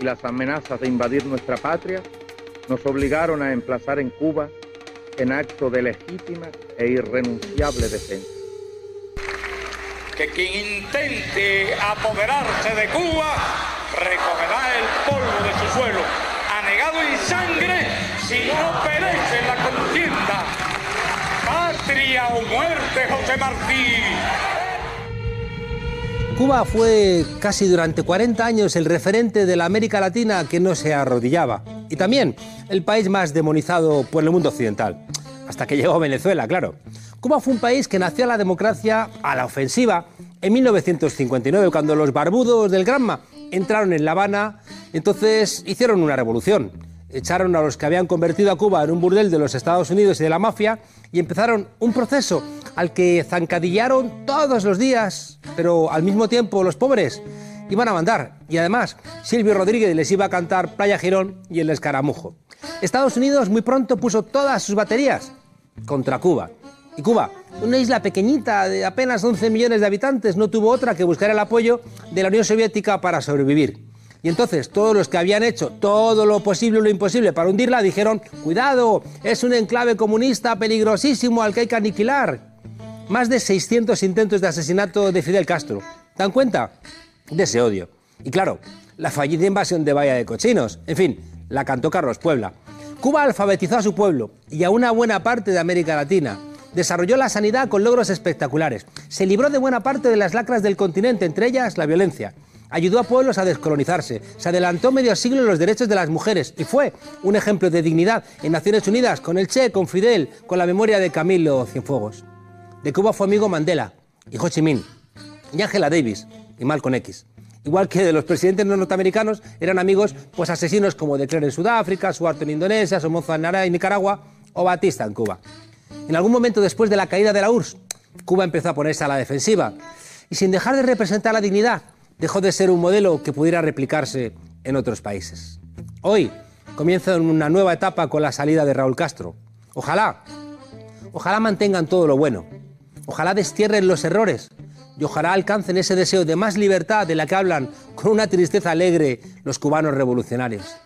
y las amenazas de invadir nuestra patria nos obligaron a emplazar en Cuba en acto de legítima e irrenunciable defensa. Que quien intente apoderarse de Cuba recogerá el polvo de su suelo, anegado en sangre, si no perece en la contienda. Patria o muerte, José Martí. Cuba fue casi durante 40 años el referente de la América Latina que no se arrodillaba y también el país más demonizado por el mundo occidental, hasta que llegó Venezuela, claro. Cuba fue un país que nació a la democracia a la ofensiva en 1959, cuando los barbudos del Granma entraron en La Habana, entonces hicieron una revolución. Echaron a los que habían convertido a Cuba en un burdel de los Estados Unidos y de la mafia y empezaron un proceso al que zancadillaron todos los días, pero al mismo tiempo los pobres iban a mandar. Y además, Silvio Rodríguez les iba a cantar Playa Girón y el escaramujo. Estados Unidos muy pronto puso todas sus baterías contra Cuba. Y Cuba, una isla pequeñita de apenas 11 millones de habitantes, no tuvo otra que buscar el apoyo de la Unión Soviética para sobrevivir. Y entonces todos los que habían hecho todo lo posible y lo imposible para hundirla dijeron, cuidado, es un enclave comunista peligrosísimo al que hay que aniquilar. Más de 600 intentos de asesinato de Fidel Castro. ¿Dan cuenta? De ese odio. Y claro, la fallida invasión de Bahía de Cochinos. En fin, la cantó Carlos Puebla. Cuba alfabetizó a su pueblo y a una buena parte de América Latina. Desarrolló la sanidad con logros espectaculares. Se libró de buena parte de las lacras del continente, entre ellas la violencia. Ayudó a pueblos a descolonizarse. Se adelantó medio siglo en los derechos de las mujeres y fue un ejemplo de dignidad en Naciones Unidas con el Che, con Fidel, con la memoria de Camilo Cienfuegos. De Cuba fue amigo Mandela y Ho Chi Minh y Angela Davis y Malcolm X. Igual que de los presidentes norteamericanos eran amigos pues asesinos como de en Sudáfrica, Suharto en Indonesia, Somoza en Nicaragua o Batista en Cuba. En algún momento después de la caída de la URSS, Cuba empezó a ponerse a la defensiva y sin dejar de representar la dignidad, dejó de ser un modelo que pudiera replicarse en otros países. Hoy comienza una nueva etapa con la salida de Raúl Castro. Ojalá, ojalá mantengan todo lo bueno, ojalá destierren los errores y ojalá alcancen ese deseo de más libertad de la que hablan con una tristeza alegre los cubanos revolucionarios.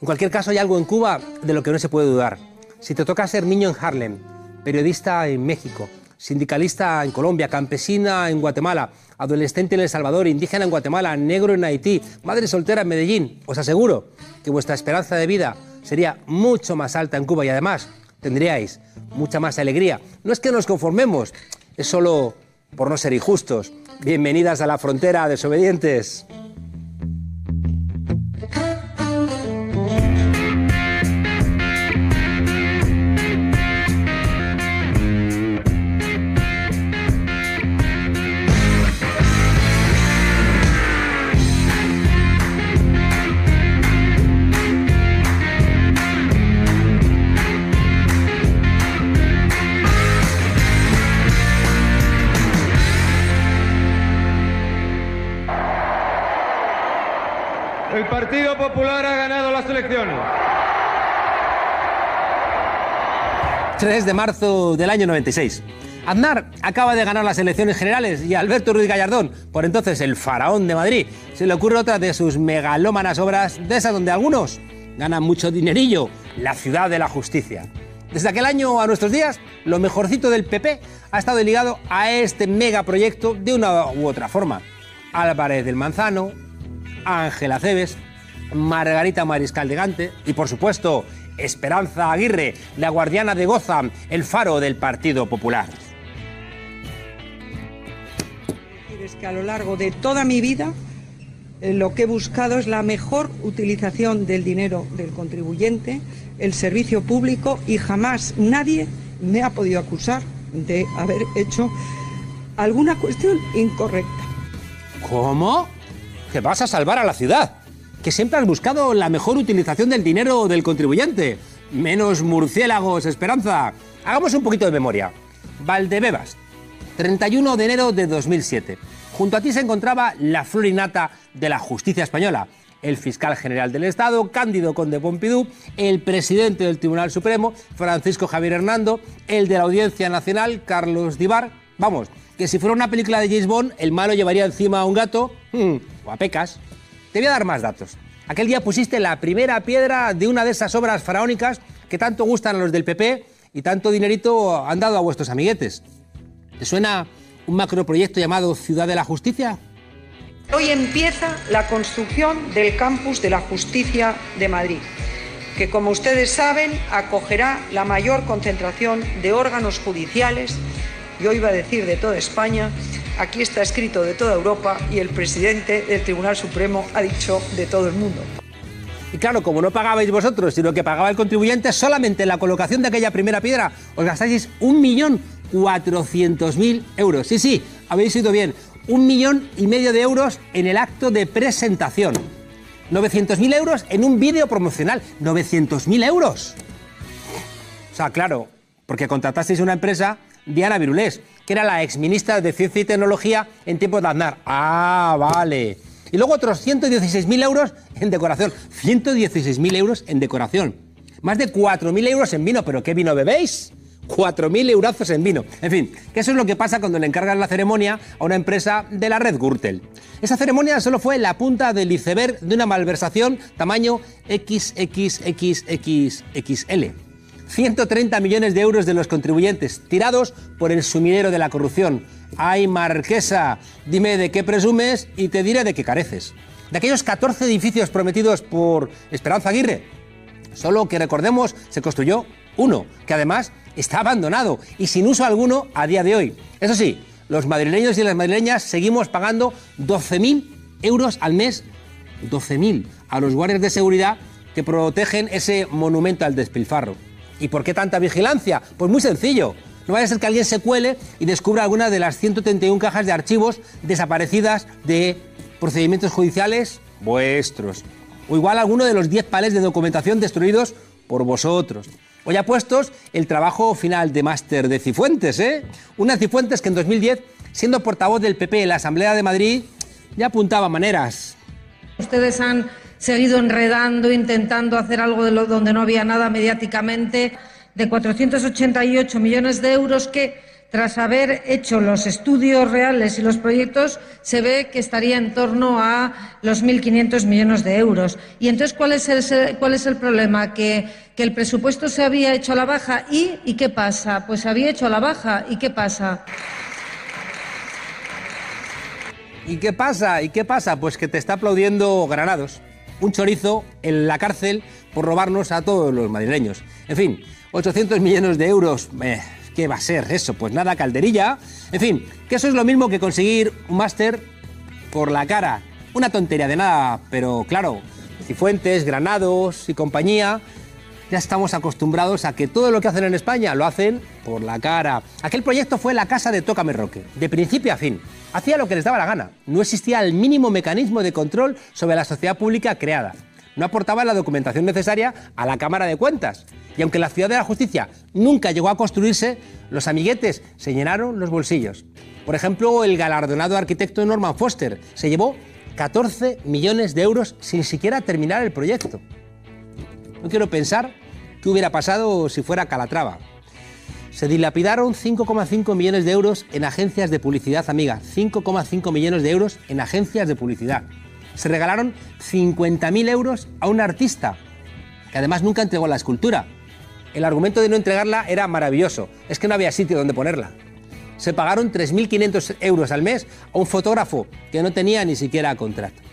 En cualquier caso, hay algo en Cuba de lo que no se puede dudar. Si te toca ser niño en Harlem, periodista en México, sindicalista en Colombia, campesina en Guatemala, adolescente en El Salvador, indígena en Guatemala, negro en Haití, madre soltera en Medellín, os aseguro que vuestra esperanza de vida sería mucho más alta en Cuba y además tendríais mucha más alegría. No es que nos conformemos, es solo por no ser injustos. Bienvenidas a la frontera, desobedientes. Popular ha ganado las elecciones. 3 de marzo del año 96. Aznar acaba de ganar las elecciones generales y Alberto Ruiz Gallardón, por entonces el faraón de Madrid, se le ocurre otra de sus megalómanas obras, de esas donde algunos ganan mucho dinerillo, la ciudad de la justicia. Desde aquel año a nuestros días, lo mejorcito del PP ha estado ligado a este megaproyecto de una u otra forma. Álvarez del Manzano, Ángela Cebes, Margarita Mariscal de Gante y, por supuesto, Esperanza Aguirre, la guardiana de Goza, el faro del Partido Popular. Es que a lo largo de toda mi vida eh, lo que he buscado es la mejor utilización del dinero del contribuyente, el servicio público y jamás nadie me ha podido acusar de haber hecho alguna cuestión incorrecta. ¿Cómo? Que vas a salvar a la ciudad que siempre has buscado la mejor utilización del dinero del contribuyente. Menos murciélagos, Esperanza. Hagamos un poquito de memoria. Valdebebas, 31 de enero de 2007. Junto a ti se encontraba la florinata de la justicia española, el fiscal general del Estado, Cándido Conde Pompidou, el presidente del Tribunal Supremo, Francisco Javier Hernando, el de la Audiencia Nacional, Carlos Divar. Vamos, que si fuera una película de James Bond, el malo llevaría encima a un gato hmm, o a pecas. Te voy a dar más datos. Aquel día pusiste la primera piedra de una de esas obras faraónicas que tanto gustan a los del PP y tanto dinerito han dado a vuestros amiguetes. ¿Te suena un macroproyecto llamado Ciudad de la Justicia? Hoy empieza la construcción del campus de la justicia de Madrid, que como ustedes saben acogerá la mayor concentración de órganos judiciales, yo iba a decir de toda España, aquí está escrito de toda Europa y el presidente del Tribunal Supremo ha dicho de todo el mundo. Y claro, como no pagabais vosotros, sino que pagaba el contribuyente, solamente en la colocación de aquella primera piedra os gastáis un millón cuatrocientos mil euros. Sí, sí, habéis ido bien. Un millón y medio de euros en el acto de presentación. 900.000 euros en un vídeo promocional. 900.000 euros. O sea, claro, porque contratasteis una empresa, Diana Virulés, que era la exministra de Ciencia y Tecnología en tiempos de Aznar. Ah, vale. Y luego otros 116.000 euros en decoración. 116.000 euros en decoración. Más de 4.000 euros en vino. ¿Pero qué vino bebéis? 4.000 eurazos en vino. En fin, que eso es lo que pasa cuando le encargan la ceremonia a una empresa de la red Gürtel. Esa ceremonia solo fue la punta del iceberg de una malversación tamaño XXXXXL. 130 millones de euros de los contribuyentes tirados por el sumidero de la corrupción. Ay, marquesa, dime de qué presumes y te diré de qué careces. De aquellos 14 edificios prometidos por Esperanza Aguirre, solo que recordemos se construyó uno, que además está abandonado y sin uso alguno a día de hoy. Eso sí, los madrileños y las madrileñas seguimos pagando 12.000 euros al mes, 12.000 a los guardias de seguridad que protegen ese monumento al despilfarro. ¿Y por qué tanta vigilancia? Pues muy sencillo. No vaya a ser que alguien se cuele y descubra alguna de las 131 cajas de archivos desaparecidas de procedimientos judiciales vuestros. O igual alguno de los 10 pales de documentación destruidos por vosotros. Hoy ha puestos el trabajo final de máster de Cifuentes, ¿eh? Una Cifuentes que en 2010, siendo portavoz del PP en la Asamblea de Madrid, ya apuntaba maneras. Ustedes han seguido enredando, intentando hacer algo de lo donde no había nada mediáticamente, de 488 millones de euros que, tras haber hecho los estudios reales y los proyectos, se ve que estaría en torno a los 1.500 millones de euros. Y entonces, ¿cuál es el, cuál es el problema? Que, que el presupuesto se había hecho a la baja y, ¿y qué pasa? Pues se había hecho a la baja y ¿qué pasa? ¿Y qué pasa? ¿Y qué pasa? Pues que te está aplaudiendo Granados. Un chorizo en la cárcel por robarnos a todos los madrileños. En fin, 800 millones de euros. Eh, ¿Qué va a ser eso? Pues nada, calderilla. En fin, que eso es lo mismo que conseguir un máster por la cara. Una tontería de nada, pero claro, Cifuentes, Granados y compañía ya estamos acostumbrados a que todo lo que hacen en España lo hacen por la cara. Aquel proyecto fue la casa de Tócame Roque, de principio a fin. Hacía lo que les daba la gana. No existía el mínimo mecanismo de control sobre la sociedad pública creada. No aportaba la documentación necesaria a la Cámara de Cuentas. Y aunque la Ciudad de la Justicia nunca llegó a construirse, los amiguetes se llenaron los bolsillos. Por ejemplo, el galardonado arquitecto Norman Foster se llevó 14 millones de euros sin siquiera terminar el proyecto. No quiero pensar qué hubiera pasado si fuera Calatrava. Se dilapidaron 5,5 millones de euros en agencias de publicidad, amiga. 5,5 millones de euros en agencias de publicidad. Se regalaron 50.000 euros a un artista, que además nunca entregó la escultura. El argumento de no entregarla era maravilloso. Es que no había sitio donde ponerla. Se pagaron 3.500 euros al mes a un fotógrafo que no tenía ni siquiera contrato.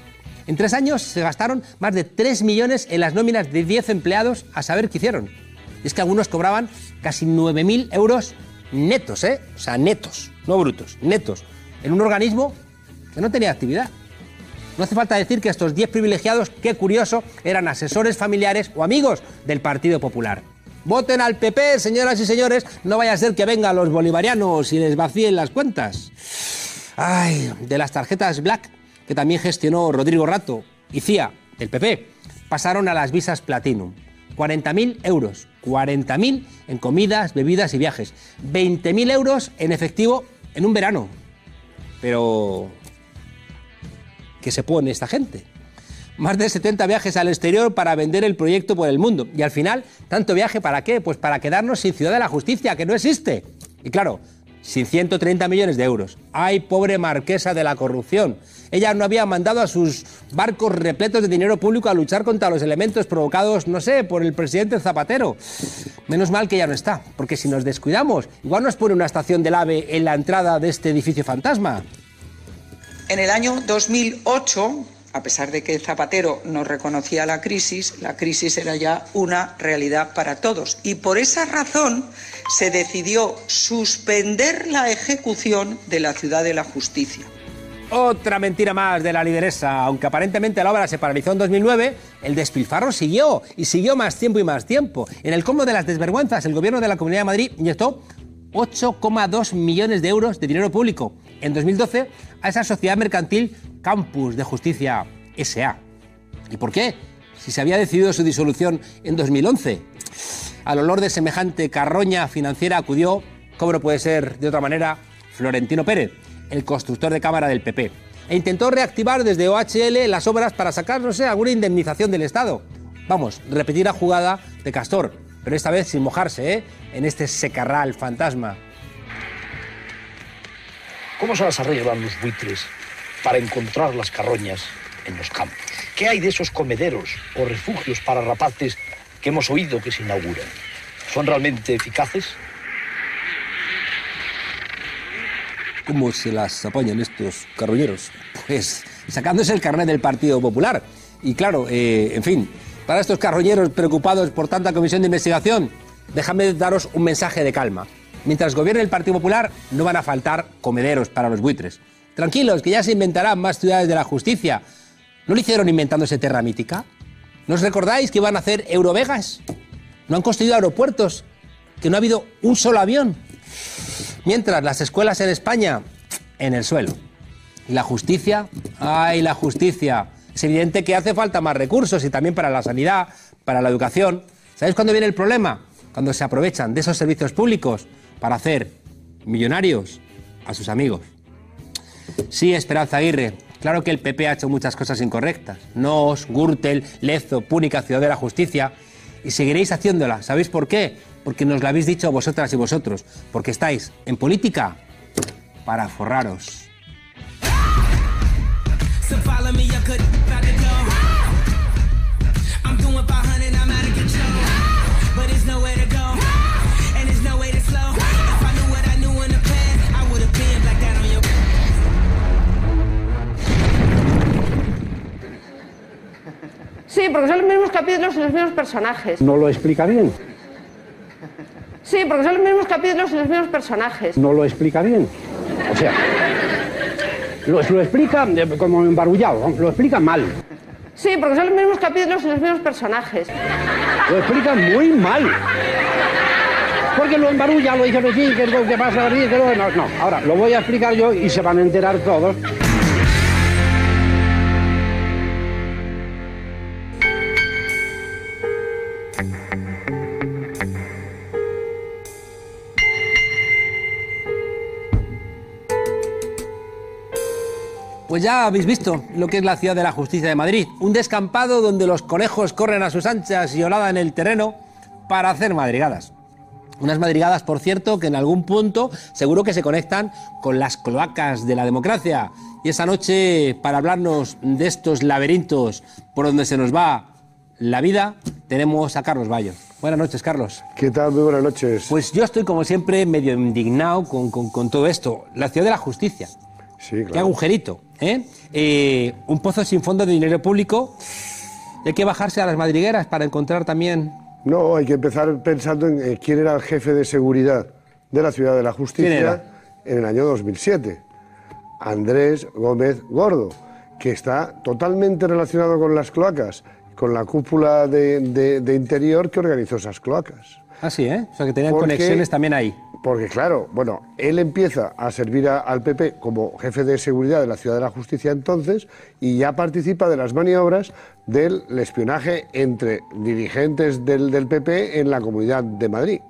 En tres años se gastaron más de 3 millones en las nóminas de 10 empleados a saber qué hicieron. Y es que algunos cobraban casi 9.000 euros netos, ¿eh? O sea, netos, no brutos, netos, en un organismo que no tenía actividad. No hace falta decir que estos 10 privilegiados, qué curioso, eran asesores familiares o amigos del Partido Popular. Voten al PP, señoras y señores, no vaya a ser que vengan los bolivarianos y les vacíen las cuentas. Ay, de las tarjetas Black, que también gestionó Rodrigo Rato y CIA, del PP, pasaron a las visas Platinum. 40.000 euros, 40.000 en comidas, bebidas y viajes, 20.000 euros en efectivo en un verano. Pero, ¿qué se pone esta gente? Más de 70 viajes al exterior para vender el proyecto por el mundo. Y al final, ¿tanto viaje para qué? Pues para quedarnos sin Ciudad de la Justicia, que no existe. Y claro, sin 130 millones de euros. ¡Ay, pobre marquesa de la corrupción! Ella no había mandado a sus barcos repletos de dinero público a luchar contra los elementos provocados, no sé, por el presidente Zapatero. Menos mal que ya no está, porque si nos descuidamos, igual nos pone una estación del AVE en la entrada de este edificio fantasma. En el año 2008, a pesar de que Zapatero no reconocía la crisis, la crisis era ya una realidad para todos. Y por esa razón se decidió suspender la ejecución de la ciudad de la justicia. Otra mentira más de la lideresa. Aunque aparentemente la obra se paralizó en 2009, el despilfarro siguió y siguió más tiempo y más tiempo. En el combo de las desvergüenzas, el gobierno de la Comunidad de Madrid inyectó 8,2 millones de euros de dinero público en 2012 a esa sociedad mercantil Campus de Justicia SA. ¿Y por qué? Si se había decidido su disolución en 2011. Al olor de semejante carroña financiera acudió, como no puede ser de otra manera, Florentino Pérez, el constructor de cámara del PP, e intentó reactivar desde OHL las obras para sacar, no sé, alguna indemnización del Estado. Vamos, repetir la jugada de Castor, pero esta vez sin mojarse, ¿eh? En este secarral fantasma. ¿Cómo se las arreglan los buitres para encontrar las carroñas en los campos? ¿Qué hay de esos comederos o refugios para rapaces que hemos oído que se inauguran? ¿Son realmente eficaces? ¿Cómo se las apañan estos carroñeros? Pues sacándose el carnet del Partido Popular. Y claro, eh, en fin, para estos carroñeros preocupados por tanta comisión de investigación, déjame daros un mensaje de calma. Mientras gobierne el Partido Popular, no van a faltar comederos para los buitres. Tranquilos, que ya se inventarán más ciudades de la justicia. ¿No lo hicieron inventándose Terra Mítica? ¿No os recordáis que iban a hacer Eurovegas? ¿No han construido aeropuertos? ¿Que no ha habido un solo avión? Mientras las escuelas en España, en el suelo. Y la justicia, ay, la justicia. Es evidente que hace falta más recursos y también para la sanidad, para la educación. ¿Sabéis cuándo viene el problema? Cuando se aprovechan de esos servicios públicos para hacer millonarios a sus amigos. Sí, Esperanza Aguirre, claro que el PP ha hecho muchas cosas incorrectas. Nos, Gürtel, Lezo, Púnica, Ciudad de la Justicia. Y seguiréis haciéndola. ¿Sabéis por qué? Porque nos lo habéis dicho vosotras y vosotros. Porque estáis en política para forraros. Capítulos y los mismos personajes. No lo explica bien. Sí, porque son los mismos capítulos y los mismos personajes. No lo explica bien. O sea, lo, lo explica eh, como embarullado, lo explica mal. Sí, porque son los mismos capítulos y los mismos personajes. Lo explica muy mal. Porque lo embarulla, lo dice sí, que es lo que pasa que no, no. Ahora, lo voy a explicar yo y se van a enterar todos. Pues ya habéis visto lo que es la ciudad de la justicia de Madrid. Un descampado donde los conejos corren a sus anchas y en el terreno para hacer madrigadas. Unas madrigadas, por cierto, que en algún punto seguro que se conectan con las cloacas de la democracia. Y esa noche, para hablarnos de estos laberintos por donde se nos va la vida, tenemos a Carlos Bayo. Buenas noches, Carlos. ¿Qué tal? Muy buenas noches. Pues yo estoy, como siempre, medio indignado con, con- con todo esto. La ciudad de la justicia. Sí, Qué agujerito. ¿eh? Eh, un pozo sin fondo de dinero público. Y hay que bajarse a las madrigueras para encontrar también. No, hay que empezar pensando en eh, quién era el jefe de seguridad de la Ciudad de la ¿Quién Justicia en el año 2007. Andrés Gómez Gordo, que está totalmente relacionado con las cloacas, con la cúpula de, de- de interior que organizó esas cloacas. Ah, sí, ¿eh? O sea, que tenían Porque- conexiones también ahí. Porque claro, bueno, él empieza a servir a- al PP como jefe de seguridad de la Ciudad de la Justicia entonces y ya participa de las maniobras del espionaje entre dirigentes del, del PP en la Comunidad de Madrid.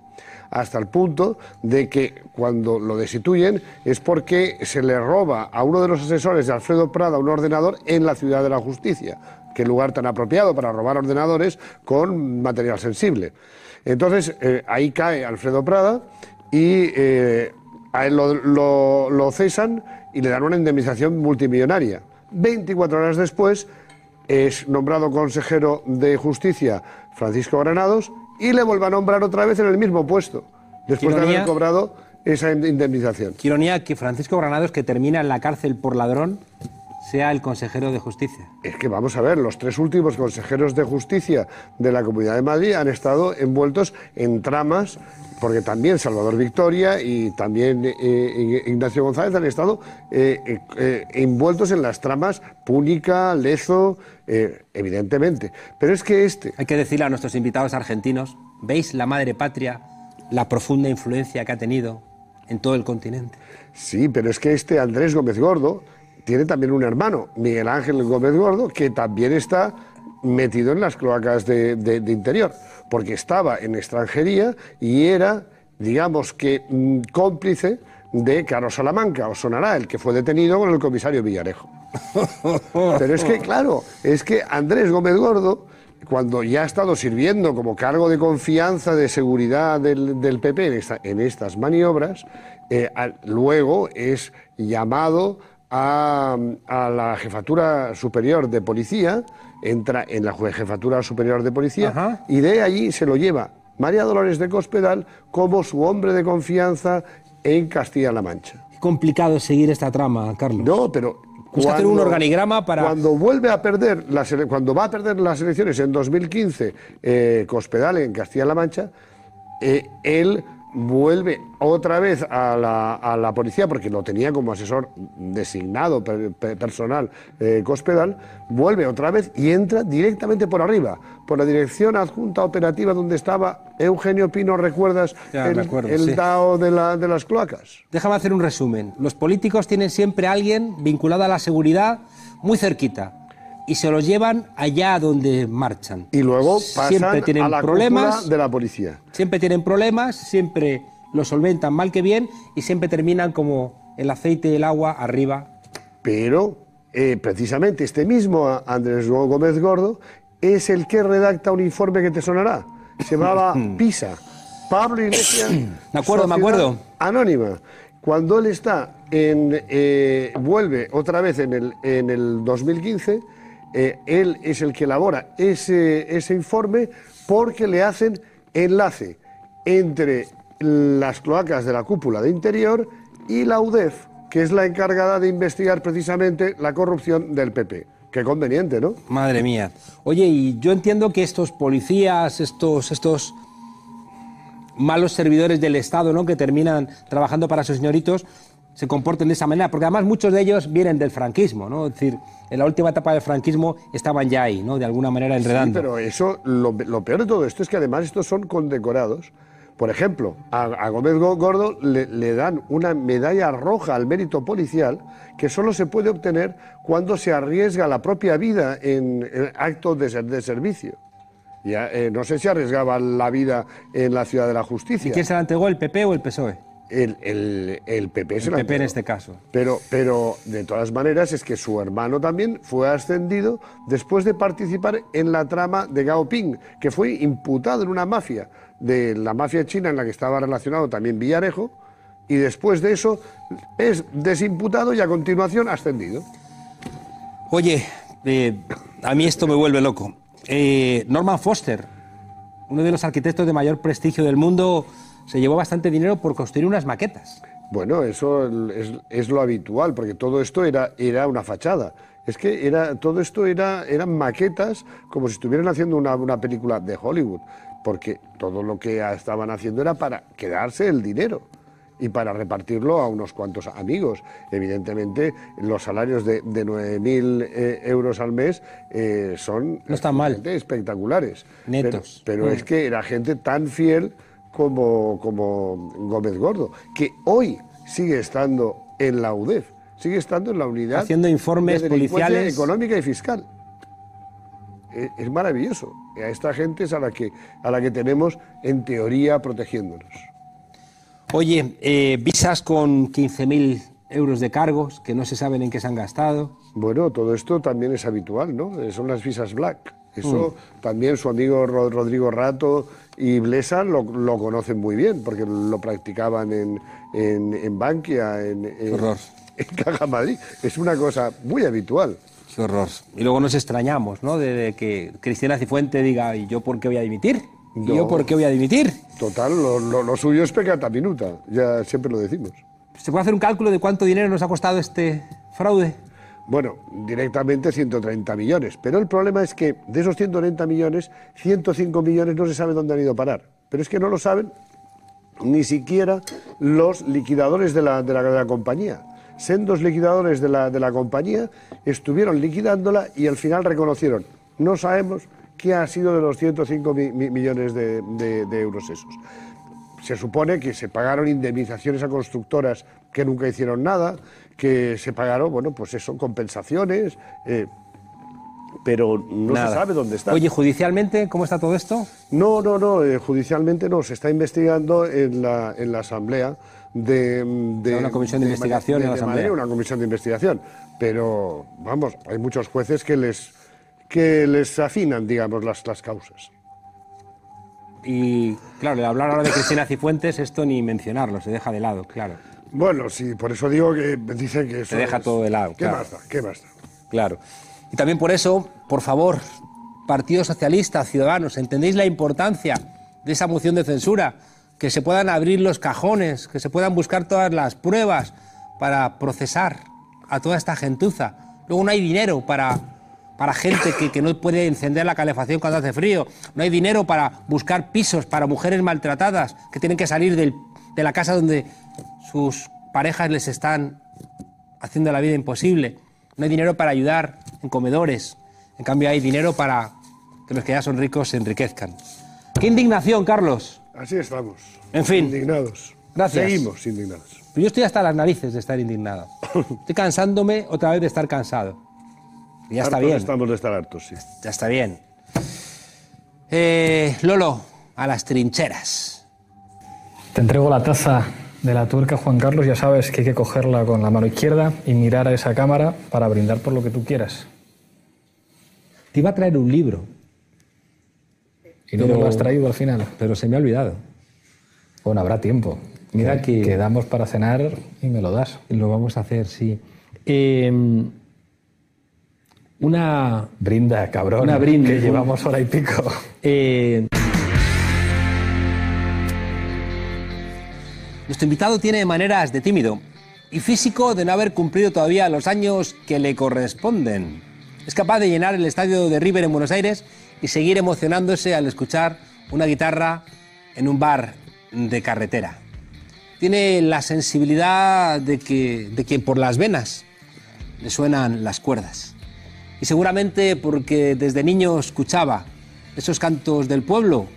Hasta el punto de que cuando lo destituyen es porque se le roba a uno de los asesores de Alfredo Prada un ordenador en la Ciudad de la Justicia. Qué lugar tan apropiado para robar ordenadores con material sensible. Entonces, eh, ahí cae Alfredo Prada y eh, A él lo, lo- lo cesan y le dan una indemnización multimillonaria. 24 horas después es nombrado consejero de justicia Francisco Granados y le vuelve a nombrar otra vez en el mismo puesto, después de haber cobrado esa indemnización. Qué ironía que Francisco Granados, que termina en la cárcel por ladrón, sea el consejero de justicia. Es que vamos a ver, los tres últimos consejeros de justicia de la Comunidad de Madrid han estado envueltos en tramas, porque también Salvador Victoria y también eh, Ignacio González han estado eh, eh, eh, envueltos en las tramas Púnica, Lezo, eh, evidentemente. Pero es que este, Hay que decirle a nuestros invitados argentinos, ¿veis la madre patria, la profunda influencia que ha tenido en todo el continente? Sí, pero es que este Andrés Gómez Gordo tiene también un hermano, Miguel Ángel Gómez Gordo, que también está metido en las cloacas de, de- de interior, porque estaba en extranjería y era, digamos que, mm, cómplice de Carlos Salamanca, o sonará, el que fue detenido con el comisario Villarejo. Pero es que, claro, es que Andrés Gómez Gordo, cuando ya ha estado sirviendo como cargo de confianza de seguridad del, del PP en, esta- en estas maniobras, eh, al- luego es llamado a, a la jefatura superior de policía, entra en la jefatura superior de policía y de allí se lo lleva María Dolores de Cospedal como su hombre de confianza en Castilla-La Mancha. Qué complicado seguir esta trama, Carlos. No, pero Busca hacer un organigrama para... Cuando vuelve a perder, las cuando va a perder las elecciones en 2015, eh, Cospedal en Castilla-La Mancha, eh, él vuelve otra vez a la, a la policía, porque lo tenía como asesor designado per- per- personal eh, Cospedal, vuelve otra vez y entra directamente por arriba, por la dirección adjunta operativa donde estaba Eugenio Pino, ¿recuerdas? Ya, el me acuerdo, el sí. DAO de, la- de las cloacas. Déjame hacer un resumen. Los políticos tienen siempre a alguien vinculado a la seguridad muy cerquita y se los llevan allá donde marchan. Y luego pasan siempre tienen a la problemas, de la policía. siempre tienen problemas, siempre lo solventan mal que bien y siempre terminan como el aceite y el agua arriba. Pero eh, precisamente este mismo Andrés Gómez Gordo es el que redacta un informe que te sonará. Se llamaba PISA. Pablo Iglesias. Me acuerdo, me acuerdo. Anónima. Cuando él está en. eh, vuelve otra vez en el, en el 2015, eh, él es el que elabora ese, ese informe porque le hacen enlace entre las cloacas de la cúpula de interior y la UDEF, que es la encargada de investigar precisamente la corrupción del PP. Qué conveniente, ¿no? Madre mía. Oye, y yo entiendo que estos policías, estos, estos malos servidores del Estado, ¿no? Que terminan trabajando para sus señoritos, se comporten de esa manera, porque además muchos de ellos vienen del franquismo, ¿no? Es decir, en la última etapa del franquismo estaban ya ahí, ¿no? De alguna manera enredando. Sí, pero eso, lo, lo peor de todo esto es que además estos son condecorados. Por ejemplo, a, a Gómez Go- Gordo le, le dan una medalla roja al mérito policial que solo se puede obtener cuando se arriesga la propia vida en, en actos de, de servicio. Ya, eh, no sé si arriesgaba la vida en la ciudad de la justicia. ¿Y quién se la entregó, el PP o el PSOE? El, el- el PP se El PP en este caso. Pero, pero de todas maneras es que su hermano también fue ascendido después de participar en la trama de Gao Ping, que fue imputado en una mafia, de la mafia china en la que estaba relacionado también Villarejo, y después de eso es desimputado y a continuación ascendido. Oye, eh, a mí esto me vuelve loco. Eh, Norman Foster, uno de los arquitectos de mayor prestigio del mundo, se llevó bastante dinero por construir unas maquetas. Bueno, eso es, es lo habitual, porque todo esto era, era una fachada. Es que era, todo esto era, eran maquetas como si estuvieran haciendo una, una película de Hollywood, porque todo lo que estaban haciendo era para quedarse el dinero y para repartirlo a unos cuantos amigos. Evidentemente, los salarios de, de 9.000 eh, euros al mes eh, son No están mal. espectaculares. Netos. Pero, pero Mm. es que era gente tan fiel como, como Gómez Gordo, que hoy sigue estando en la UDEF, sigue estando en la unidad Haciendo informes de policiales. económica y fiscal. Es, es maravilloso. A esta gente es a la que a la que tenemos en teoría protegiéndonos. Oye, eh, visas con 15.000 euros de cargos que no se saben en qué se han gastado. Bueno, todo esto también es habitual, ¿no? Son las visas black. Eso también su amigo Ro- Rodrigo Rato y Blesa lo, lo conocen muy bien, porque lo practicaban en, en, en Bankia, en, en, Caja Madrid. Es una cosa muy habitual. Qué horror. Y luego nos extrañamos, ¿no? De, de que Cristina Cifuente diga, ¿y yo por qué voy a dimitir? ¿Y No. yo por qué voy a dimitir? Total, lo, lo- lo suyo es pecata minuta, ya siempre lo decimos. ¿Se puede hacer un cálculo de cuánto dinero nos ha costado este fraude? Bueno, directamente 130 millones, pero el problema es que de esos 130 millones, 105 millones no se sabe dónde han ido a parar. Pero es que no lo saben ni siquiera los liquidadores de la, de la, compañía. Sendos liquidadores de la, de la compañía estuvieron liquidándola y al final reconocieron, no sabemos qué ha sido de los 105 mi- mi- millones de euros esos. Se supone que se pagaron indemnizaciones a constructoras que nunca hicieron nada, que se pagaron, bueno, pues eso, compensaciones, eh, pero no Nada. se sabe dónde está. Oye, judicialmente, ¿cómo está todo esto? No, no, no, eh, judicialmente no, se está investigando en la, en la Asamblea de... de- Una comisión de investigación en la Asamblea. Madrid, una comisión de investigación. Pero, vamos, hay muchos jueces que les, que les afinan, digamos, las, las causas. Y claro, el hablar ahora de Cristina Cifuentes, esto ni mencionarlo, se deja de lado, claro. Bueno, sí, por eso digo que dicen que eso Se deja es- todo de lado, ¿Qué claro. más da? ¿Qué más da? Claro. Y también por eso, por favor, Partido Socialista, Ciudadanos, ¿entendéis la importancia de esa moción de censura? Que se puedan abrir los cajones, que se puedan buscar todas las pruebas para procesar a toda esta gentuza. Luego no hay dinero para, para gente que, que no puede encender la calefacción cuando hace frío. No hay dinero para buscar pisos para mujeres maltratadas que tienen que salir del- de la casa donde sus parejas les están haciendo la vida imposible. No hay dinero para ayudar en comedores. En cambio, hay dinero para que los que ya son ricos se enriquezcan. ¡Qué indignación, Carlos! Así estamos. En fin. Indignados. Gracias. Seguimos indignados. Pero yo estoy hasta las narices de estar indignado. Estoy cansándome otra vez de estar cansado. Ya está Hartos bien. Estamos de estar hartos, sí. Ya está bien. Eh, Lolo, a las trincheras. Te entrego la taza de la tuerca, Juan Carlos. Ya sabes que hay que cogerla con la mano izquierda y mirar a esa cámara para brindar por lo que tú quieras. Te iba a traer un libro, Y no me lo has traído al final. pero se me ha olvidado. Bueno, habrá tiempo. Mira que- Quedamos para cenar y me lo das. Lo vamos a hacer, sí. Eh, una. Brinda, cabrón. Una brinda. Que llevamos hora y pico. Eh, Nuestro invitado tiene maneras de tímido y físico de no haber cumplido todavía los años que le corresponden. Es capaz de llenar el estadio de River en Buenos Aires y seguir emocionándose al escuchar una guitarra en un bar de carretera. Tiene la sensibilidad de que, de que por las venas le suenan las cuerdas. Y seguramente porque desde niño escuchaba esos cantos del pueblo,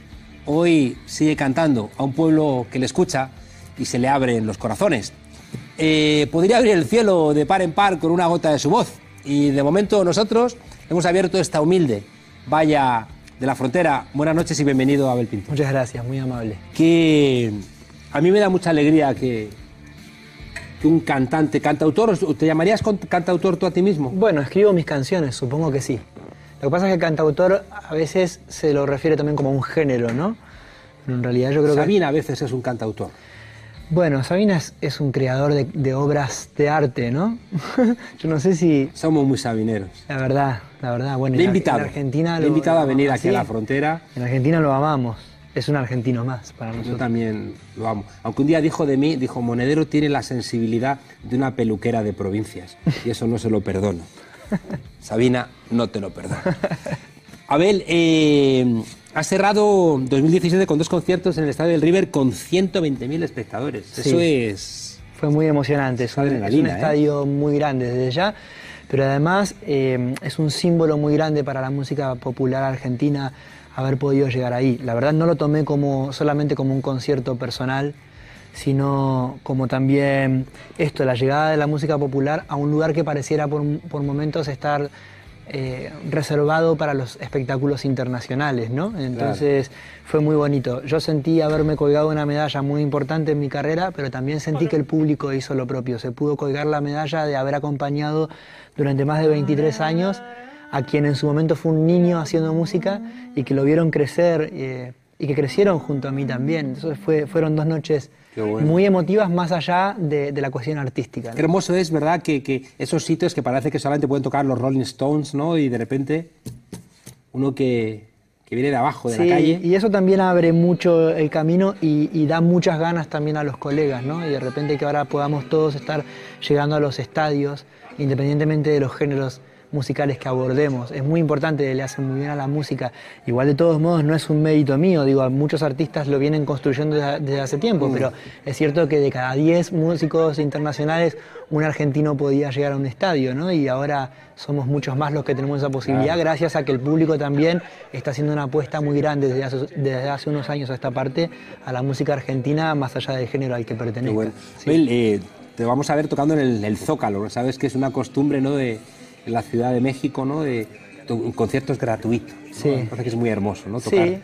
hoy sigue cantando a un pueblo que le escucha y se le abren los corazones. Eh, podría abrir el cielo de par en par con una gota de su voz. Y de momento nosotros hemos abierto esta humilde valla de la frontera. Buenas noches y bienvenido, Abel Pinto. Muchas gracias, muy amable. Que a mí me da mucha alegría que, que un cantante, cantautor, ¿te llamarías cantautor tú a ti mismo? Bueno, escribo mis canciones, supongo que sí. Lo que pasa es que el cantautor a veces se lo refiere también como un género, ¿no? Pero en realidad yo creo que... Sabina a veces es un cantautor. Bueno, Sabina es, es un creador de, de obras de arte, ¿no? yo no sé si... Somos muy sabineros. La verdad, la verdad, bueno... Le en invitado. En Argentina lo- invitado a venir aquí a la frontera. En Argentina lo amamos. Es un argentino más para Yo nosotros. también lo amo. Aunque un día dijo de mí, dijo, Monedero tiene la sensibilidad de una peluquera de provincias. Y eso no se lo perdono. Sabina, no te lo perdono. Abel, eh, has cerrado 2017 con dos conciertos en el Estadio del River con 120.000 espectadores. Sí. Eso es... Fue muy emocionante, es un, es un ¿eh? estadio muy grande desde ya, pero además eh, es un símbolo muy grande para la música popular argentina haber podido llegar ahí. La verdad no lo tomé como solamente como un concierto personal, sino como también esto, la llegada de la música popular a un lugar que pareciera por, por momentos estar eh, reservado para los espectáculos internacionales, ¿no? Entonces fue muy bonito. Yo sentí haberme colgado una medalla muy importante en mi carrera, pero también sentí que el público hizo lo propio. Se pudo colgar la medalla de haber acompañado durante más de 23 años a quien en su momento fue un niño haciendo música y que lo vieron crecer eh, y que crecieron junto a mí también. Entonces fue- fueron dos noches bueno. muy emotivas más allá de, de la cuestión artística. ¿no? Qué hermoso es, ¿verdad? Que, que esos sitios que parece que solamente pueden tocar los Rolling Stones, ¿no? Y de repente uno que, que viene de abajo, de Sí, la calle. y eso también abre mucho el camino y, y da muchas ganas también a los colegas, ¿no? Y de repente que ahora podamos todos estar llegando a los estadios, independientemente de los géneros musicales que abordemos. Es muy importante, le hace muy bien a la música. Igual de todos modos no es un mérito mío, digo, muchos artistas lo vienen construyendo desde, desde hace tiempo, Mm. pero es cierto que de cada 10 músicos internacionales, un argentino podía llegar a un estadio, ¿no? Y ahora somos muchos más los que tenemos esa posibilidad, Claro. gracias a que el público también está haciendo una apuesta muy grande desde hace, desde hace unos años a esta parte, a la música argentina, más allá del género al que pertenece. Abel, eh, te vamos a ver tocando en el, el Zócalo, sabes que es una costumbre ¿no? de en la Ciudad de México, ¿no? de, to- conciertos gratuitos. ¿no? Sí. Parece que es muy hermoso, ¿no? Sí. Tocar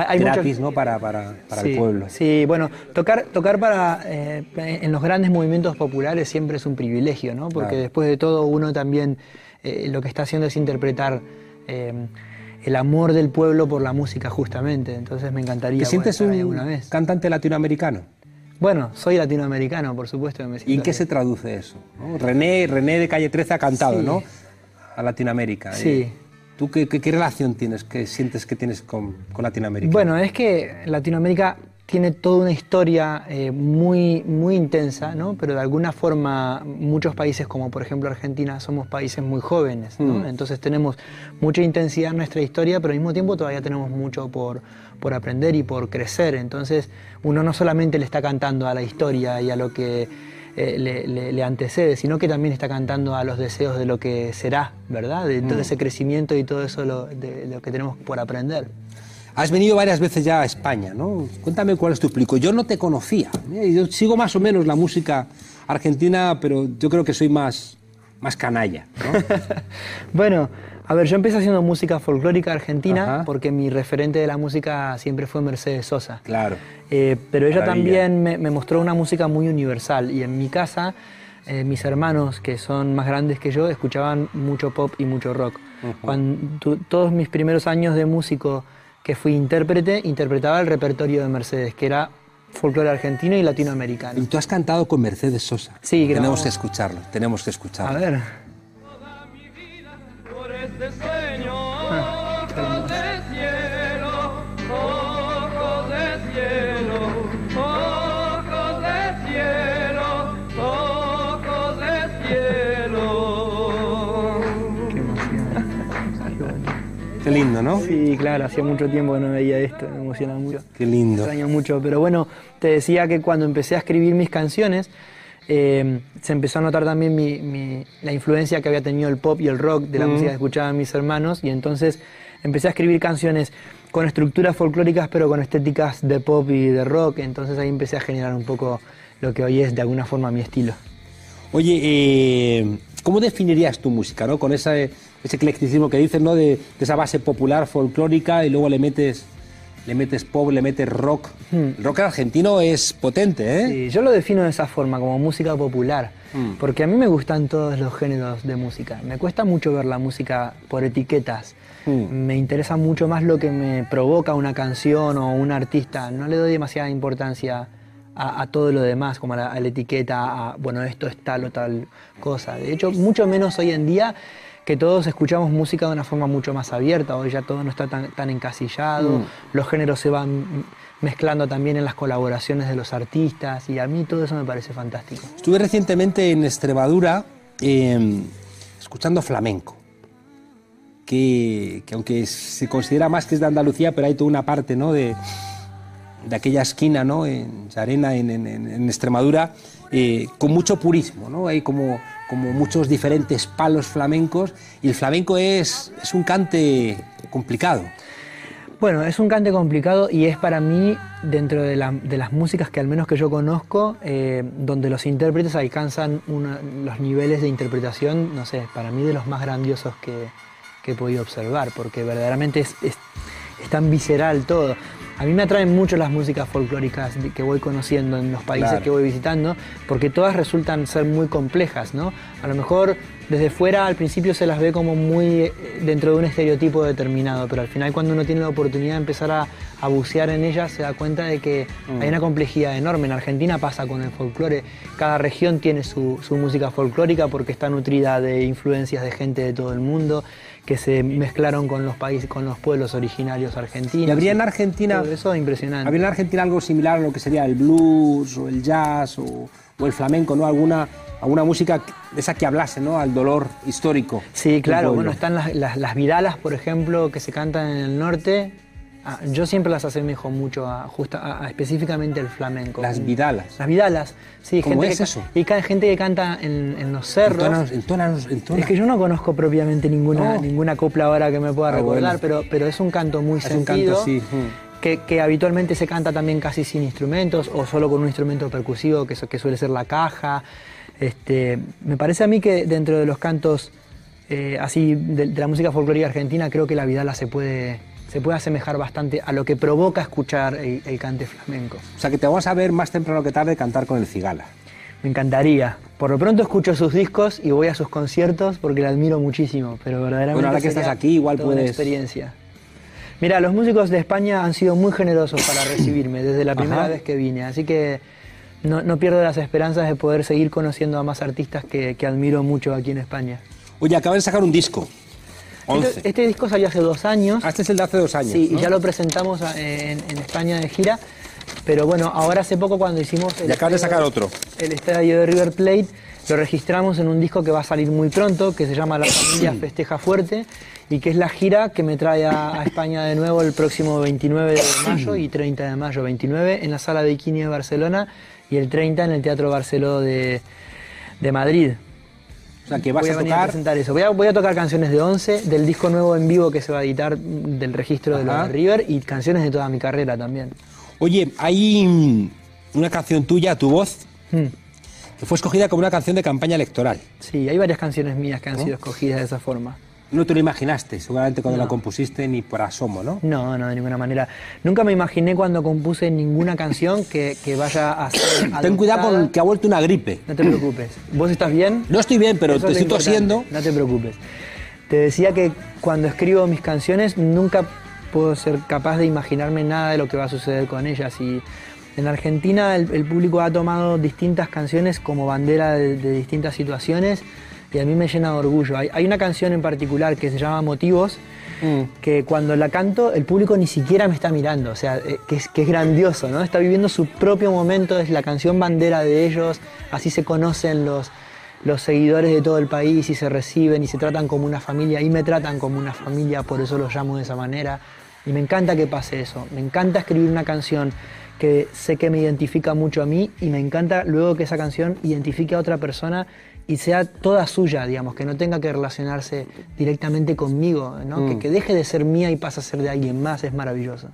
hay gratis, ¿no? Para, para, para Sí, el pueblo. Sí, bueno, tocar, tocar para, eh, en los grandes movimientos populares siempre es un privilegio, ¿no? Porque Claro. después de todo uno también eh, lo que está haciendo es interpretar eh, el amor del pueblo por la música justamente. Entonces me encantaría ¿Te sientes un alguna vez. cantante latinoamericano? Bueno, soy latinoamericano, por supuesto. me ¿Y en qué así. se traduce eso? no? René, René de Calle 13 ha cantado, Sí. ¿no? A Latinoamérica. Sí. Eh, ¿Tú qué, qué- qué relación tienes, qué sientes que tienes con, con Latinoamérica? Bueno, es que Latinoamérica tiene toda una historia eh, muy, muy intensa, ¿no? Pero de alguna forma muchos países, como por ejemplo Argentina, somos países muy jóvenes, ¿no? Mm. Entonces tenemos mucha intensidad en nuestra historia, pero al mismo tiempo todavía tenemos mucho por, por aprender y por crecer. Entonces uno no solamente le está cantando a la historia y a lo que eh, le, le- le antecede, sino que también está cantando a los deseos de lo que será, ¿verdad? De todo Mm. ese crecimiento y todo eso lo, de lo que tenemos por aprender. Has venido varias veces ya a España, ¿no? Cuéntame cuál es tu explico. Yo no te conocía. ¿eh? Yo sigo más o menos la música argentina, pero yo creo que soy más, más canalla. ¿no? Bueno, a ver, yo empecé haciendo música folclórica argentina Ajá. porque mi referente de la música siempre fue Mercedes Sosa. Claro. Eh, pero ella Maravilla. también me, me mostró una música muy universal y en mi casa eh, mis hermanos, que son más grandes que yo, escuchaban mucho pop y mucho rock. Cuando tu- todos mis primeros años de músico que fui intérprete, interpretaba el repertorio de Mercedes, que era folclore argentino y latinoamericano. Y tú has cantado con Mercedes Sosa. Sí. Tenemos que escucharlo, tenemos que escucharlo. A ver. Este sueño, ojos de cielo, ojos de cielo, ojos de cielo, ojos de cielo. Qué lindo, ¿no? Sí, claro, hacía mucho tiempo que no veía esto, me emociona mucho. Qué lindo. extraño mucho, pero bueno, te decía que cuando empecé a escribir mis canciones, eh, se empezó a notar también mi- mi- la influencia que había tenido el pop y el rock de la Mm. música que escuchaban mis hermanos, y entonces empecé a escribir canciones con estructuras folclóricas, pero con estéticas de pop y de rock, entonces ahí empecé a generar un poco lo que hoy es de alguna forma mi estilo. Oye, eh, ¿cómo definirías tu música, no? Con esa, ese eclecticismo que dices, ¿no? De, de esa base popular, folclórica, y luego le metes, le metes pop, le metes rock. El rock argentino es potente, ¿eh? Hmm. Sí, yo lo defino de esa forma, como música popular, Mm. porque a mí me gustan todos los géneros de música. Me cuesta mucho ver la música por etiquetas. Mm. Me interesa mucho más lo que me provoca una canción o un artista. No le doy demasiada importancia a, a todo lo demás, como a la, a la etiqueta, a, bueno, esto es tal o tal cosa. De hecho, mucho menos hoy en día que todos escuchamos música de una forma mucho más abierta. Hoy ya todo no está tan, tan encasillado, Mm. los géneros se van mezclando también en las colaboraciones de los artistas y a mí todo eso me parece fantástico. Estuve recientemente en Extremadura eh, escuchando flamenco, que, que aunque se considera más que es de Andalucía, pero hay toda una parte ¿no? de, de aquella esquina ¿no? en en- en Extremadura, eh, con mucho purismo. ¿no? Hay como, como muchos diferentes palos flamencos y el flamenco es, es un cante complicado. Bueno, es un cante complicado y es para mí, dentro de, de las músicas que al menos que yo conozco, eh, donde los intérpretes alcanzan los niveles de interpretación, no sé, para mí de los más grandiosos que, que he podido observar, porque verdaderamente es, es- es tan visceral todo. A mí me atraen mucho las músicas folclóricas que voy conociendo en los países Claro. que voy visitando, porque todas resultan ser muy complejas, ¿no? A lo mejor desde fuera al principio se las ve como muy eh, dentro de un estereotipo determinado, pero al final cuando uno tiene la oportunidad de empezar a, a bucear en ellas se da cuenta de que Mm. hay una complejidad enorme. En Argentina pasa con el folclore, cada región tiene su, su música folclórica porque está nutrida de influencias de gente de todo el mundo que se mezclaron con los países, con los pueblos originarios argentinos. ¿Y habría en Argentina, eso es impresionante. habría en Argentina algo similar a lo que sería el blues o el jazz o, o el flamenco, ¿no? Alguna, alguna música de esa que hablase, ¿no? Al dolor histórico. Sí, claro, bueno, están las, las, las vidalas, por ejemplo, que se cantan en el norte. Ah, yo siempre las asemejo mucho a, justa- a- a específicamente el flamenco. Las vidalas. Las vidalas, sí. ¿Cómo gente es que, eso? Y ca- gente que canta en, en los cerros. Entónanos, entónanos, entónanos. Es que yo no conozco propiamente ninguna, No. ninguna copla ahora que me pueda Ah, recordar, bueno. pero, pero es un canto muy Es un sentido. canto, sí. mm. Que, que habitualmente se canta también casi sin instrumentos o solo con un instrumento percusivo que, que suele ser la caja. Este, me parece a mí que dentro de los cantos eh, así de, de la música folclórica argentina creo que la vidala se puede, se puede asemejar bastante a lo que provoca escuchar el, el cante flamenco. O sea, que te vamos a ver más temprano que tarde cantar con el cigala. Me encantaría. Por lo pronto escucho sus discos y voy a sus conciertos porque la admiro muchísimo, pero verdaderamente Bueno, ahora que estás aquí, igual toda una puedes- experiencia. Mira, los músicos de España han sido muy generosos para recibirme desde la primera Ajá. vez que vine, así que no, no pierdo las esperanzas de poder seguir conociendo a más artistas que, que admiro mucho aquí en España. Oye, acaban de sacar un disco. 11. Este, este disco salió hace dos años. Ah, este es el de hace dos años. Sí, ¿no? y ya lo presentamos en, en España de gira. Pero bueno, ahora hace poco cuando hicimos el, Y de estadio- sacar otro. el estadio de River Plate, lo registramos en un disco que va a salir muy pronto, que se llama La familia festeja fuerte, y que es la gira que me trae a, a España de nuevo el próximo 29 de mayo y 30 de mayo. 29 en la Sala Bikini de Barcelona y el 30 en el Teatro Barceló de, de Madrid. O sea, que vas voy a a, venir tocar- a presentar eso. Voy a, voy a tocar canciones de 11, del disco nuevo en vivo que se va a editar del registro de lo Ajá. de River y canciones de toda mi carrera también. Oye, hay mm, una canción tuya, tu voz, Hmm. que fue escogida como una canción de campaña electoral. Sí, hay varias canciones mías que han ¿No? sido escogidas de esa forma. No te lo imaginaste, seguramente cuando No. la compusiste ni por asomo, ¿no? No, no, de ninguna manera. Nunca me imaginé cuando compuse ninguna canción que, que vaya a ser. Ten cuidado adoptada. con que ha vuelto una gripe. No te preocupes. ¿Vos estás bien? No estoy bien, pero Eso te estoy tosiendo. No te preocupes. Te decía que cuando escribo mis canciones nunca puedo ser capaz de imaginarme nada de lo que va a suceder con ellas. Y en Argentina el, el público ha tomado distintas canciones como bandera de, de distintas situaciones y a mí me llena de orgullo. Hay, hay una canción en particular que se llama Motivos, que cuando la canto el público ni siquiera me está mirando, o sea, eh, que es, que es grandioso, ¿no? Está viviendo su propio momento, es la canción bandera de ellos, así se conocen los, los seguidores de todo el país y se reciben y se tratan como una familia y me tratan como una familia, por eso los llamo de esa manera. Y me encanta que pase eso, me encanta escribir una canción que sé que me identifica mucho a mí y me encanta luego que esa canción identifique a otra persona y sea toda suya, digamos, que no tenga que relacionarse directamente conmigo, ¿no? Mm. que, que deje de ser mía y pase a ser de alguien más, es maravilloso.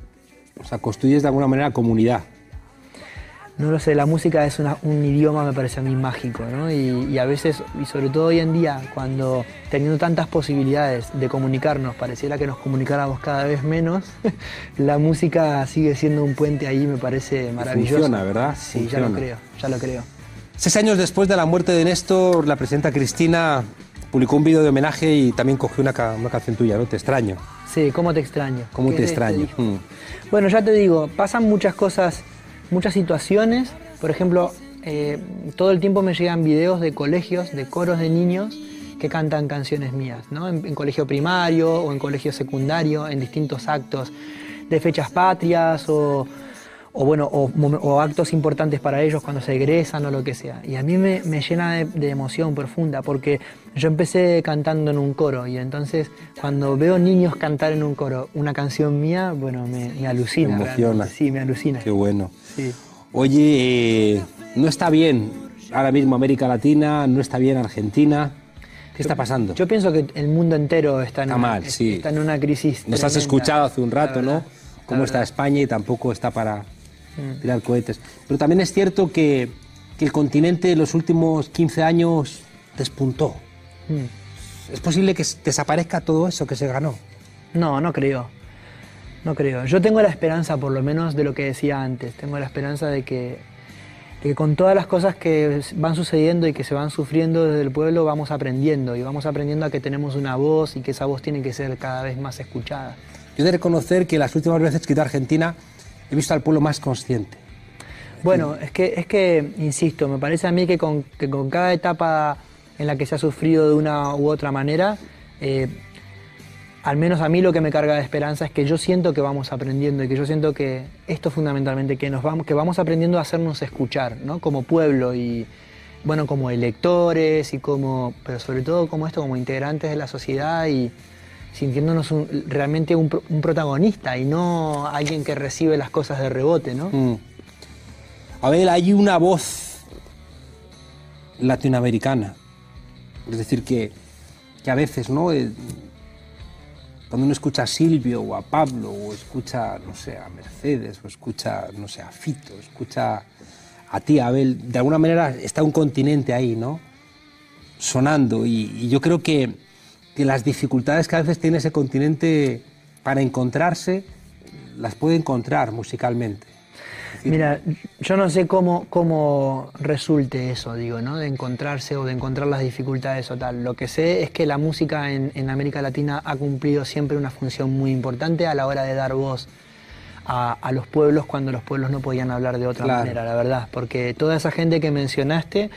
O sea, construyes de alguna manera comunidad. No lo sé, la música es una- un idioma, me parece a mí mágico, ¿no? Y, y a veces, y sobre todo hoy en día, cuando teniendo tantas posibilidades de comunicarnos, pareciera que nos comunicáramos cada vez menos, la música sigue siendo un puente ahí, me parece maravilloso. Funciona, ¿verdad? Sí, ya lo creo, ya lo creo. Seis años después de la muerte de Néstor, la presidenta Cristina publicó un vídeo de homenaje y también cogió una, ca- una canción tuya, ¿no? Te extraño. Sí, ¿cómo te extraño? ¿Cómo ¿Qué te este extraño? Mm. Bueno, ya te digo, pasan muchas cosas, muchas situaciones. Por ejemplo, eh, todo el tiempo me llegan videos de colegios, de coros de niños que cantan canciones mías, ¿no? En, en colegio primario o en colegio secundario, en distintos actos de fechas patrias o, o, bueno, o, o actos importantes para ellos cuando se egresan o lo que sea. Y a mí me, me llena de, de emoción profunda porque yo empecé cantando en un coro y entonces cuando veo niños cantar en un coro una canción mía, bueno, me, me alucina. Me emociona. Sí, me alucina. Qué bueno. Sí. Oye, eh, no está bien ahora mismo América Latina, no está bien Argentina. ¿Qué está pasando? Yo pienso que el mundo entero está en, Está una, mal, sí. está en una crisis. Nos has tremenda, escuchado hace un rato, ¿no? Cómo está. España y tampoco está para. Tirar cohetes. Pero también es cierto que, que el continente en los últimos 15 años despuntó. Mm. ¿Es posible que desaparezca todo eso que se ganó? No, no creo. No creo. Yo tengo la esperanza, por lo menos, de lo que decía antes. Tengo la esperanza de que, de que con todas las cosas que van sucediendo y que se van sufriendo desde el pueblo vamos aprendiendo y vamos aprendiendo a que tenemos una voz y que esa voz tiene que ser cada vez más escuchada. Yo he de reconocer que las últimas veces que he ido a Argentina he visto al pueblo más consciente. Bueno, es que, es que, insisto, me parece a mí que con, que con cada etapa en la que se ha sufrido de una u otra manera, eh, al menos a mí lo que me carga de esperanza es que yo siento que vamos aprendiendo y que yo siento que esto fundamentalmente, que, nos vamos, que vamos aprendiendo a hacernos escuchar, ¿no? Como pueblo y, bueno, como electores y como, pero sobre todo como esto, como integrantes de la sociedad y sintiéndonos un- realmente un, un protagonista y no alguien que recibe las cosas de rebote, ¿no? Mm. A hay una voz latinoamericana. Es decir, que, que a veces, ¿no? Eh, cuando uno escucha a Silvio o a Pablo, o escucha, no sé, a Mercedes, o escucha, no sé, a Fito, escucha a ti, Abel, de alguna manera está un continente ahí, ¿no? Sonando. Y yo creo que, que las dificultades que a veces tiene ese continente para encontrarse, las puede encontrar musicalmente. Mira, yo no sé cómo, cómo resulte eso, digo, ¿no? De encontrarse o de encontrar las dificultades o tal. Lo que sé es que la música en, en América Latina ha cumplido siempre una función muy importante a la hora de dar voz a, a los pueblos cuando los pueblos no podían hablar de otra Claro. manera, la verdad. Porque toda esa gente que mencionaste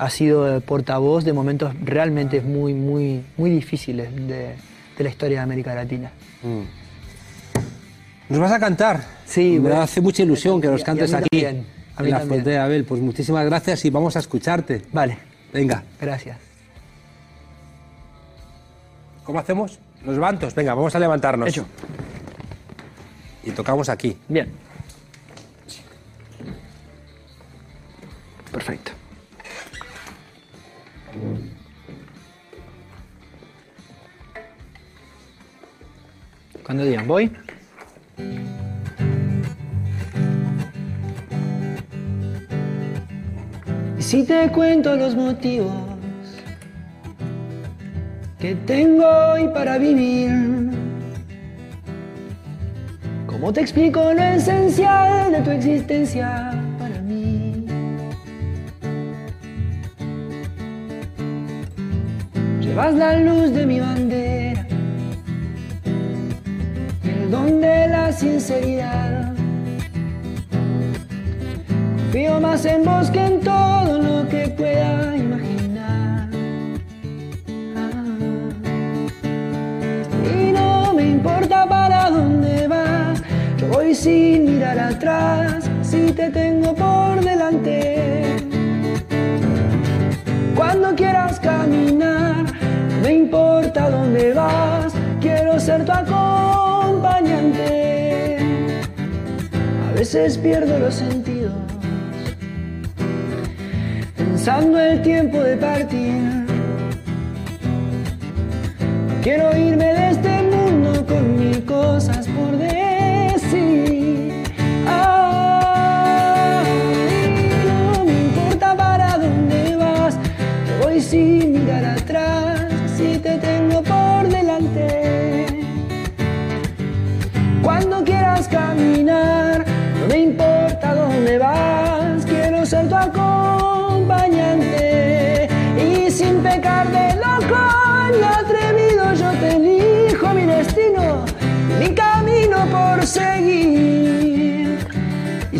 ha sido eh, portavoz de momentos realmente muy, muy, muy difíciles de, de la historia de América Latina. ¿Nos vas a cantar? Sí, Me bueno. hace mucha ilusión que nos cantes aquí también, a mí en la también. frontera, Abel. Pues muchísimas gracias y vamos a escucharte. Vale. Venga. Gracias. ¿Cómo hacemos? Los levantos. Venga, vamos a levantarnos. Hecho. Y tocamos aquí. Bien. Perfecto. Cuando digan, voy. Y si te cuento los motivos que tengo hoy para vivir, ¿cómo te explico lo esencial de tu existencia para mí? Llevas la luz de mi bandera, el don de la sinceridad. Confío más en vos que en todo lo que pueda imaginar. Y no me importa para dónde vas, yo voy sin mirar atrás, si te tengo por delante. Cuando quieras caminar, no me importa dónde vas, quiero ser tu acompañante. Veces pierdo los sentidos, pensando el tiempo de partir. Quiero irme de este mundo con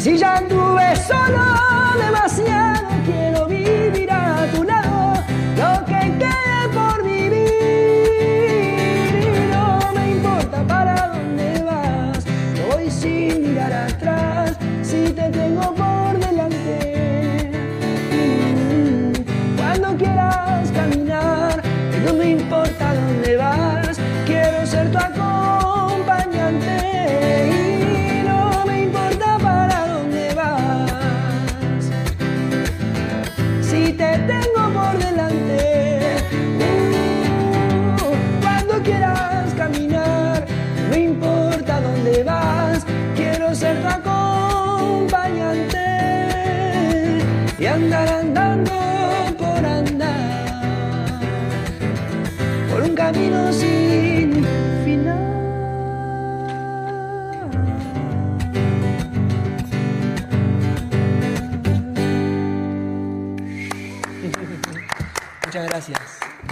Y si ya anduve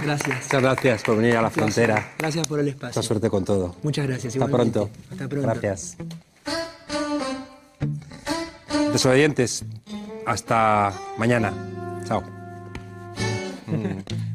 Gracias. Muchas gracias por venir a la frontera. Gracias, por el espacio. Mucha suerte con todo. Muchas gracias. Hasta igualmente. pronto. Hasta pronto. Gracias. Desobedientes. Hasta mañana. Chao. Mm.